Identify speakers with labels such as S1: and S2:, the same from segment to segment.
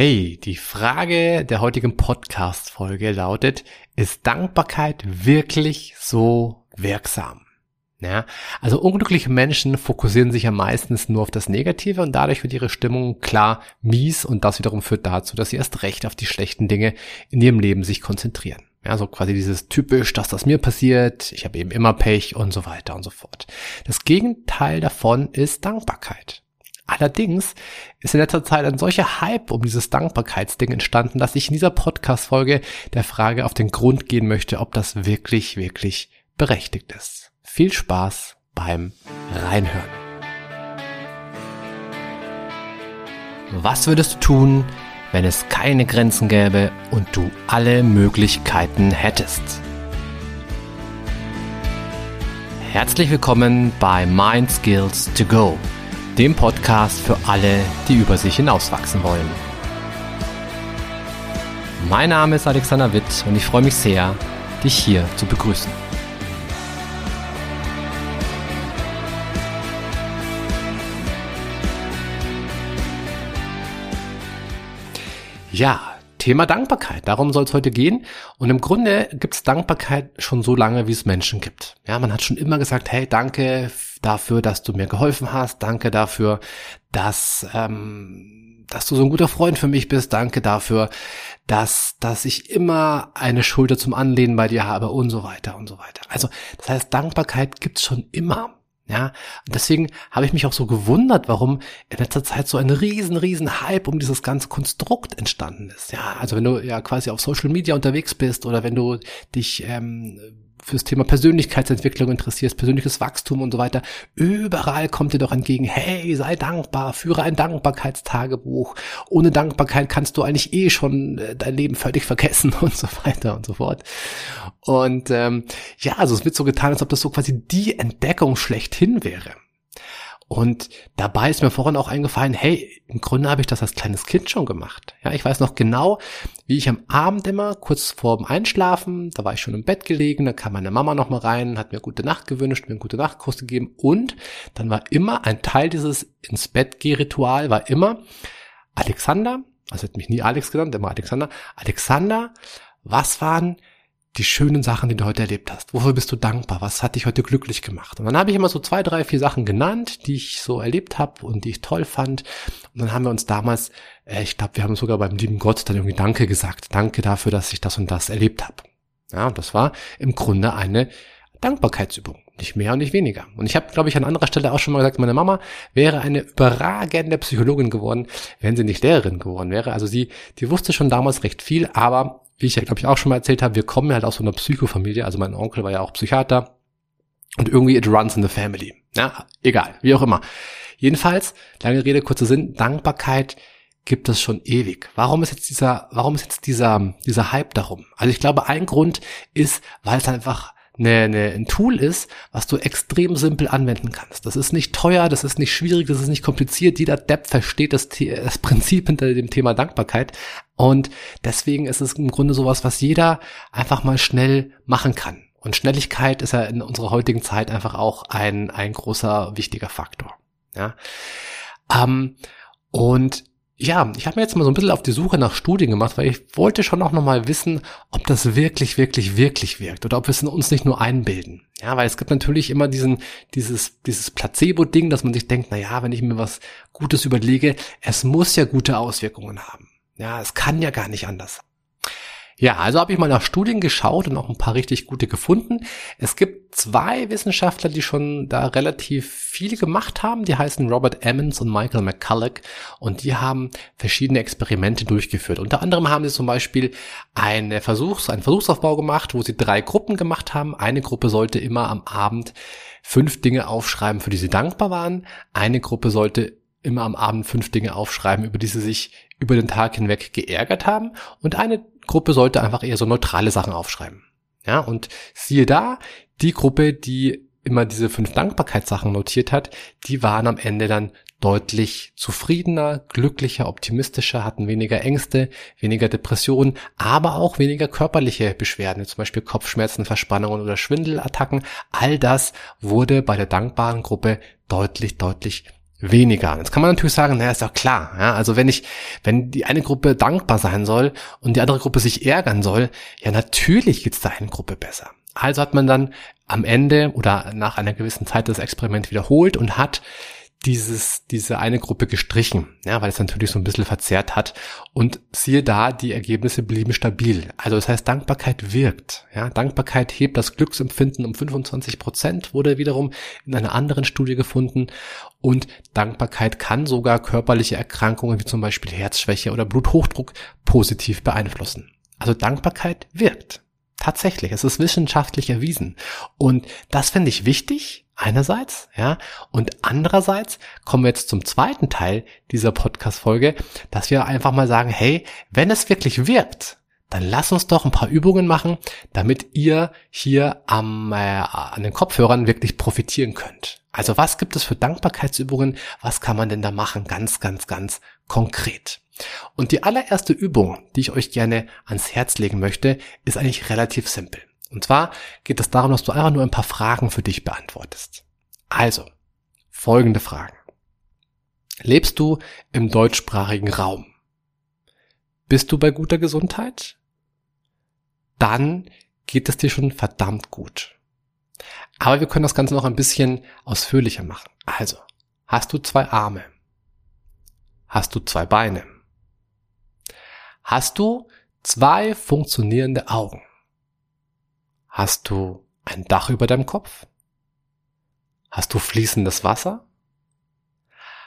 S1: Hey, die Frage der heutigen Podcast-Folge lautet, ist Dankbarkeit wirklich so wirksam? Ja, also unglückliche Menschen fokussieren sich ja meistens nur auf das Negative und dadurch wird ihre Stimmung klar mies und das wiederum führt dazu, dass sie erst recht auf die schlechten Dinge in ihrem Leben sich konzentrieren. Ja, so quasi dieses typisch, dass das mir passiert, ich habe eben immer Pech und so weiter und so fort. Das Gegenteil davon ist Dankbarkeit. Allerdings ist in letzter Zeit ein solcher Hype um dieses Dankbarkeitsding entstanden, dass ich in dieser Podcast-Folge der Frage auf den Grund gehen möchte, ob das wirklich, wirklich berechtigt ist. Viel Spaß beim Reinhören. Was würdest du tun, wenn es keine Grenzen gäbe und du alle Möglichkeiten hättest? Herzlich willkommen bei Mind Skills to Go dem Podcast für alle, die über sich hinauswachsen wollen. Mein Name ist Alexander Witt und ich freue mich sehr, dich hier zu begrüßen. Ja, Thema Dankbarkeit. Darum soll es heute gehen. Und im Grunde gibt es Dankbarkeit schon so lange, wie es Menschen gibt. Ja, man hat schon immer gesagt, hey, danke dafür, dass du mir geholfen hast. Danke dafür, dass, ähm, dass du so ein guter Freund für mich bist. Danke dafür, dass, dass ich immer eine Schulter zum Anlehnen bei dir habe und so weiter und so weiter. Also, das heißt, Dankbarkeit gibt's schon immer. Ja, und deswegen habe ich mich auch so gewundert, warum in letzter Zeit so ein riesen, riesen Hype um dieses ganze Konstrukt entstanden ist. Ja, also wenn du ja quasi auf Social Media unterwegs bist oder wenn du dich ähm, fürs Thema Persönlichkeitsentwicklung interessierst, persönliches Wachstum und so weiter, überall kommt dir doch entgegen, hey, sei dankbar, führe ein Dankbarkeitstagebuch. Ohne Dankbarkeit kannst du eigentlich eh schon äh, dein Leben völlig vergessen und so weiter und so fort. Und ähm, ja, also es wird so getan, als ob das so quasi die Entdeckung schlechthin wäre. Und dabei ist mir vorhin auch eingefallen, hey, im Grunde habe ich das als kleines Kind schon gemacht. Ja, ich weiß noch genau, wie ich am Abend immer, kurz vor dem Einschlafen, da war ich schon im Bett gelegen, da kam meine Mama noch mal rein, hat mir gute Nacht gewünscht, mir einen gute Nachtkuss gegeben und dann war immer ein Teil dieses ins Bett geh Ritual war immer Alexander, also hat mich nie Alex genannt, immer Alexander, Alexander, was waren die schönen Sachen, die du heute erlebt hast. Wofür bist du dankbar? Was hat dich heute glücklich gemacht? Und dann habe ich immer so zwei, drei, vier Sachen genannt, die ich so erlebt habe und die ich toll fand. Und dann haben wir uns damals, äh, ich glaube, wir haben sogar beim lieben Gott dann irgendwie Danke gesagt. Danke dafür, dass ich das und das erlebt habe. Ja, und das war im Grunde eine Dankbarkeitsübung. Nicht mehr und nicht weniger. Und ich habe, glaube ich, an anderer Stelle auch schon mal gesagt, meine Mama wäre eine überragende Psychologin geworden, wenn sie nicht Lehrerin geworden wäre. Also sie, die wusste schon damals recht viel, aber wie ich ja, glaube ich, auch schon mal erzählt habe, wir kommen halt aus so einer Psychofamilie. Also mein Onkel war ja auch Psychiater. Und irgendwie it runs in the family. Ja, egal, wie auch immer. Jedenfalls, lange Rede, kurzer Sinn, Dankbarkeit gibt es schon ewig. Warum ist jetzt dieser, warum ist jetzt dieser, dieser Hype darum? Also ich glaube, ein Grund ist, weil es einfach eine, eine, ein Tool ist, was du extrem simpel anwenden kannst. Das ist nicht teuer, das ist nicht schwierig, das ist nicht kompliziert. Jeder Depp versteht das, das Prinzip hinter dem Thema Dankbarkeit. Und deswegen ist es im Grunde sowas, was jeder einfach mal schnell machen kann. Und Schnelligkeit ist ja in unserer heutigen Zeit einfach auch ein, ein großer, wichtiger Faktor. Ja. Ähm, und ja, ich habe mir jetzt mal so ein bisschen auf die Suche nach Studien gemacht, weil ich wollte schon auch nochmal wissen, ob das wirklich, wirklich, wirklich wirkt oder ob wir es uns nicht nur einbilden. Ja, weil es gibt natürlich immer diesen, dieses, dieses Placebo-Ding, dass man sich denkt, na ja, wenn ich mir was Gutes überlege, es muss ja gute Auswirkungen haben. Ja, es kann ja gar nicht anders. Ja, also habe ich mal nach Studien geschaut und auch ein paar richtig gute gefunden. Es gibt zwei Wissenschaftler, die schon da relativ viel gemacht haben. Die heißen Robert Emmons und Michael McCulloch und die haben verschiedene Experimente durchgeführt. Unter anderem haben sie zum Beispiel eine Versuchs-, einen Versuchsaufbau gemacht, wo sie drei Gruppen gemacht haben. Eine Gruppe sollte immer am Abend fünf Dinge aufschreiben, für die sie dankbar waren. Eine Gruppe sollte immer am Abend fünf Dinge aufschreiben, über die sie sich über den Tag hinweg geärgert haben. Und eine Gruppe sollte einfach eher so neutrale Sachen aufschreiben. Ja, und siehe da, die Gruppe, die immer diese fünf Dankbarkeitssachen notiert hat, die waren am Ende dann deutlich zufriedener, glücklicher, optimistischer, hatten weniger Ängste, weniger Depressionen, aber auch weniger körperliche Beschwerden, zum Beispiel Kopfschmerzen, Verspannungen oder Schwindelattacken. All das wurde bei der dankbaren Gruppe deutlich, deutlich weniger. Jetzt kann man natürlich sagen, naja, ist doch klar. Ja, also wenn ich, wenn die eine Gruppe dankbar sein soll und die andere Gruppe sich ärgern soll, ja, natürlich geht's der einen Gruppe besser. Also hat man dann am Ende oder nach einer gewissen Zeit das Experiment wiederholt und hat dieses, diese eine Gruppe gestrichen, ja, weil es natürlich so ein bisschen verzerrt hat. Und siehe da, die Ergebnisse blieben stabil. Also das heißt, Dankbarkeit wirkt. Ja, Dankbarkeit hebt das Glücksempfinden um 25 Prozent, wurde wiederum in einer anderen Studie gefunden. Und Dankbarkeit kann sogar körperliche Erkrankungen wie zum Beispiel Herzschwäche oder Bluthochdruck positiv beeinflussen. Also Dankbarkeit wirkt. Tatsächlich, es ist wissenschaftlich erwiesen. Und das finde ich wichtig, einerseits, ja. Und andererseits kommen wir jetzt zum zweiten Teil dieser Podcast-Folge, dass wir einfach mal sagen, hey, wenn es wirklich wirkt, dann lass uns doch ein paar Übungen machen, damit ihr hier am, äh, an den Kopfhörern wirklich profitieren könnt. Also was gibt es für Dankbarkeitsübungen? Was kann man denn da machen? Ganz, ganz, ganz konkret. Und die allererste Übung, die ich euch gerne ans Herz legen möchte, ist eigentlich relativ simpel. Und zwar geht es darum, dass du einfach nur ein paar Fragen für dich beantwortest. Also, folgende Fragen. Lebst du im deutschsprachigen Raum? Bist du bei guter Gesundheit? Dann geht es dir schon verdammt gut. Aber wir können das Ganze noch ein bisschen ausführlicher machen. Also, hast du zwei Arme? Hast du zwei Beine? Hast du zwei funktionierende Augen? Hast du ein Dach über deinem Kopf? Hast du fließendes Wasser?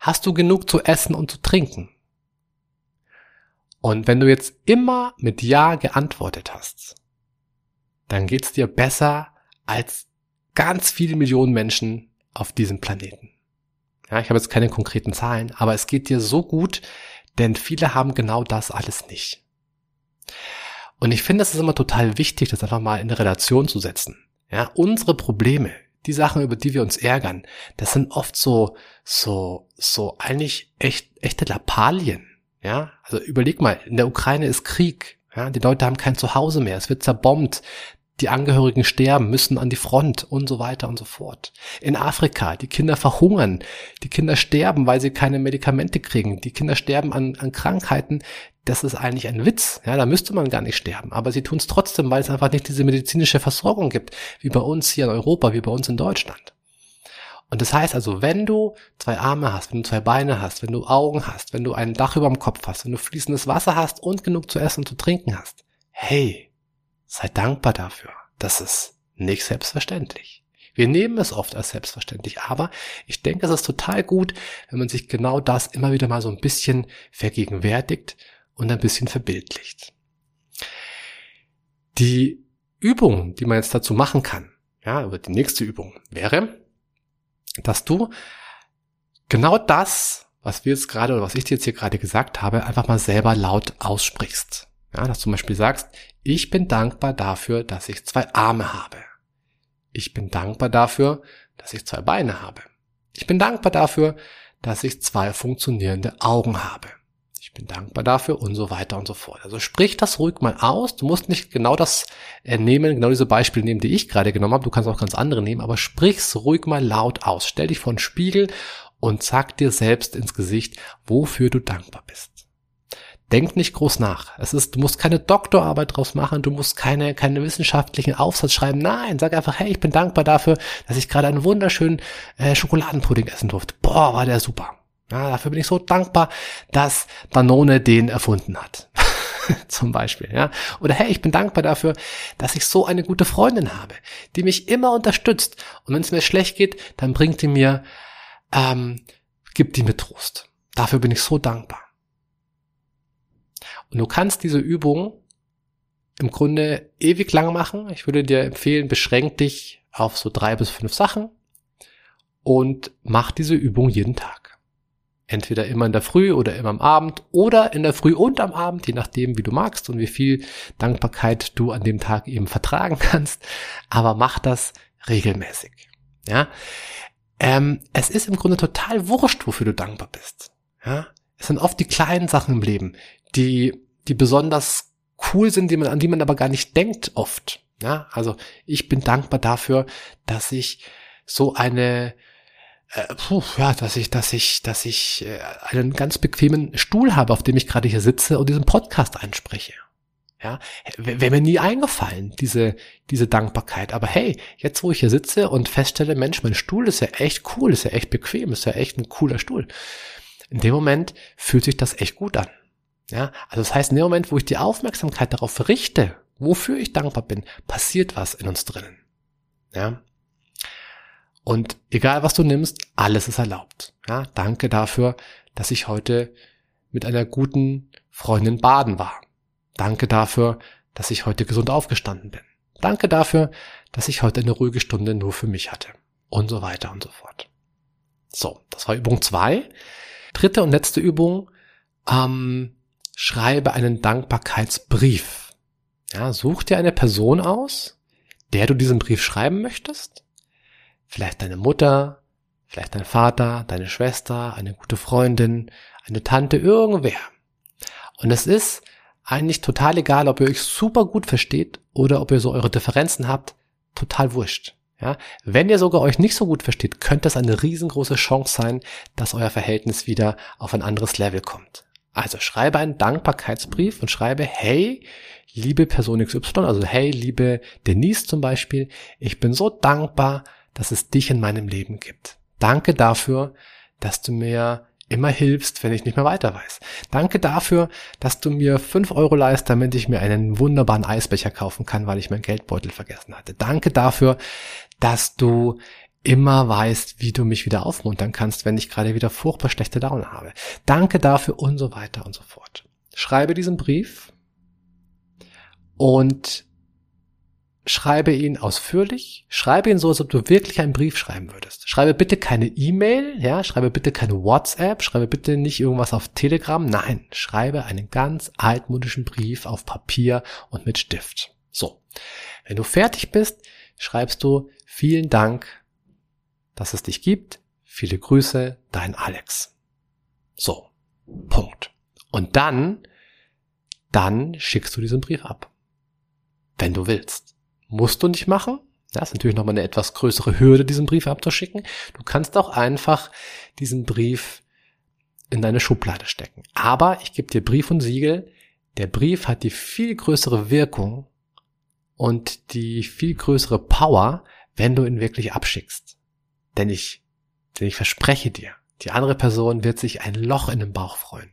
S1: Hast du genug zu essen und zu trinken? Und wenn du jetzt immer mit Ja geantwortet hast, dann geht's dir besser als ganz viele Millionen Menschen auf diesem Planeten. Ja, ich habe jetzt keine konkreten Zahlen, aber es geht dir so gut, denn viele haben genau das alles nicht. Und ich finde, es ist immer total wichtig, das einfach mal in eine Relation zu setzen. Ja, unsere Probleme, die Sachen, über die wir uns ärgern, das sind oft so, so, so eigentlich echt, echte Lappalien. Ja, also überleg mal, in der Ukraine ist Krieg. Ja, die Leute haben kein Zuhause mehr. Es wird zerbombt die Angehörigen sterben, müssen an die Front und so weiter und so fort. In Afrika, die Kinder verhungern, die Kinder sterben, weil sie keine Medikamente kriegen, die Kinder sterben an, an Krankheiten, das ist eigentlich ein Witz, ja, da müsste man gar nicht sterben, aber sie tun es trotzdem, weil es einfach nicht diese medizinische Versorgung gibt, wie bei uns hier in Europa, wie bei uns in Deutschland. Und das heißt also, wenn du zwei Arme hast, wenn du zwei Beine hast, wenn du Augen hast, wenn du ein Dach über dem Kopf hast, wenn du fließendes Wasser hast und genug zu essen und zu trinken hast, hey, Sei dankbar dafür. Das ist nicht selbstverständlich. Wir nehmen es oft als selbstverständlich, aber ich denke, es ist total gut, wenn man sich genau das immer wieder mal so ein bisschen vergegenwärtigt und ein bisschen verbildlicht. Die Übung, die man jetzt dazu machen kann, ja, oder die nächste Übung wäre, dass du genau das, was wir jetzt gerade oder was ich dir jetzt hier gerade gesagt habe, einfach mal selber laut aussprichst. Ja, dass du zum Beispiel sagst, ich bin dankbar dafür, dass ich zwei Arme habe. Ich bin dankbar dafür, dass ich zwei Beine habe. Ich bin dankbar dafür, dass ich zwei funktionierende Augen habe. Bin dankbar dafür und so weiter und so fort. Also sprich das ruhig mal aus. Du musst nicht genau das äh, nehmen, genau diese Beispiele nehmen, die ich gerade genommen habe. Du kannst auch ganz andere nehmen, aber sprich's ruhig mal laut aus. Stell dich vor den Spiegel und sag dir selbst ins Gesicht, wofür du dankbar bist. Denk nicht groß nach. Es ist, du musst keine Doktorarbeit draus machen, du musst keine, keine wissenschaftlichen Aufsatz schreiben. Nein, sag einfach, hey, ich bin dankbar dafür, dass ich gerade einen wunderschönen äh, Schokoladenpudding essen durfte. Boah, war der super. Ja, dafür bin ich so dankbar, dass Danone den erfunden hat. Zum Beispiel, ja. Oder hey, ich bin dankbar dafür, dass ich so eine gute Freundin habe, die mich immer unterstützt. Und wenn es mir schlecht geht, dann bringt die mir, ähm, gibt die mir Trost. Dafür bin ich so dankbar. Und du kannst diese Übung im Grunde ewig lang machen. Ich würde dir empfehlen, beschränk dich auf so drei bis fünf Sachen und mach diese Übung jeden Tag. Entweder immer in der Früh oder immer am Abend oder in der Früh und am Abend, je nachdem, wie du magst und wie viel Dankbarkeit du an dem Tag eben vertragen kannst. Aber mach das regelmäßig. Ja, ähm, es ist im Grunde total wurscht, wofür du dankbar bist. Ja, es sind oft die kleinen Sachen im Leben, die die besonders cool sind, die man, an die man aber gar nicht denkt oft. Ja, also ich bin dankbar dafür, dass ich so eine äh, puh, ja, dass ich, dass ich, dass ich äh, einen ganz bequemen Stuhl habe, auf dem ich gerade hier sitze und diesen Podcast einspreche. Ja, wäre mir nie eingefallen, diese, diese Dankbarkeit. Aber hey, jetzt wo ich hier sitze und feststelle, Mensch, mein Stuhl ist ja echt cool, ist ja echt bequem, ist ja echt ein cooler Stuhl. In dem Moment fühlt sich das echt gut an. Ja, also das heißt, in dem Moment, wo ich die Aufmerksamkeit darauf richte, wofür ich dankbar bin, passiert was in uns drinnen. Ja. Und egal was du nimmst, alles ist erlaubt. Ja, danke dafür, dass ich heute mit einer guten Freundin baden war. Danke dafür, dass ich heute gesund aufgestanden bin. Danke dafür, dass ich heute eine ruhige Stunde nur für mich hatte. Und so weiter und so fort. So, das war Übung zwei. Dritte und letzte Übung. Ähm, schreibe einen Dankbarkeitsbrief. Ja, such dir eine Person aus, der du diesen Brief schreiben möchtest. Vielleicht deine Mutter, vielleicht dein Vater, deine Schwester, eine gute Freundin, eine Tante, irgendwer. Und es ist eigentlich total egal, ob ihr euch super gut versteht oder ob ihr so eure Differenzen habt, total wurscht. Ja, wenn ihr sogar euch nicht so gut versteht, könnte das eine riesengroße Chance sein, dass euer Verhältnis wieder auf ein anderes Level kommt. Also schreibe einen Dankbarkeitsbrief und schreibe, hey, liebe Person XY, also hey, liebe Denise zum Beispiel, ich bin so dankbar, dass es dich in meinem Leben gibt. Danke dafür, dass du mir immer hilfst, wenn ich nicht mehr weiter weiß. Danke dafür, dass du mir fünf Euro leist, damit ich mir einen wunderbaren Eisbecher kaufen kann, weil ich meinen Geldbeutel vergessen hatte. Danke dafür, dass du immer weißt, wie du mich wieder aufmuntern kannst, wenn ich gerade wieder furchtbar schlechte Laune habe. Danke dafür und so weiter und so fort. Schreibe diesen Brief und schreibe ihn ausführlich, schreibe ihn so, als ob du wirklich einen Brief schreiben würdest. Schreibe bitte keine E-Mail, ja, schreibe bitte keine WhatsApp, schreibe bitte nicht irgendwas auf Telegram, nein, schreibe einen ganz altmodischen Brief auf Papier und mit Stift. So. Wenn du fertig bist, schreibst du vielen Dank, dass es dich gibt. Viele Grüße, dein Alex. So. Punkt. Und dann, dann schickst du diesen Brief ab. Wenn du willst. Musst du nicht machen. Das ist natürlich nochmal eine etwas größere Hürde, diesen Brief abzuschicken. Du kannst auch einfach diesen Brief in deine Schublade stecken. Aber ich gebe dir Brief und Siegel. Der Brief hat die viel größere Wirkung und die viel größere Power, wenn du ihn wirklich abschickst. Denn ich, denn ich verspreche dir, die andere Person wird sich ein Loch in den Bauch freuen.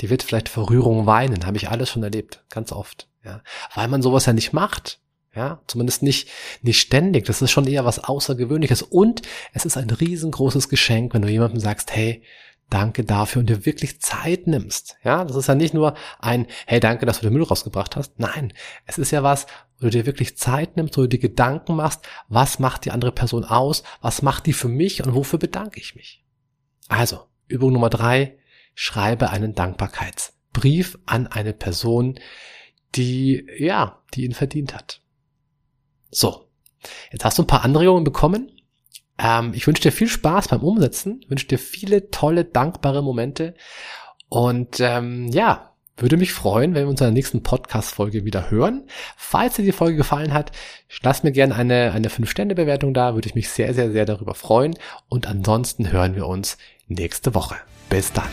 S1: Die wird vielleicht vor Rührung weinen, habe ich alles schon erlebt, ganz oft, ja. Weil man sowas ja nicht macht. Ja, zumindest nicht, nicht ständig. Das ist schon eher was Außergewöhnliches. Und es ist ein riesengroßes Geschenk, wenn du jemandem sagst, hey, danke dafür und dir wirklich Zeit nimmst. Ja, das ist ja nicht nur ein, hey, danke, dass du den Müll rausgebracht hast. Nein, es ist ja was, wo du dir wirklich Zeit nimmst, wo du dir Gedanken machst, was macht die andere Person aus, was macht die für mich und wofür bedanke ich mich. Also, Übung Nummer drei, schreibe einen Dankbarkeitsbrief an eine Person, die, ja, die ihn verdient hat. So, jetzt hast du ein paar Anregungen bekommen. Ähm, ich wünsche dir viel Spaß beim Umsetzen, wünsche dir viele tolle, dankbare Momente und ähm, ja, würde mich freuen, wenn wir uns in der nächsten Podcast-Folge wieder hören. Falls dir die Folge gefallen hat, lass mir gerne eine, eine 5-Sterne-Bewertung da, würde ich mich sehr, sehr, sehr darüber freuen. Und ansonsten hören wir uns nächste Woche. Bis dann.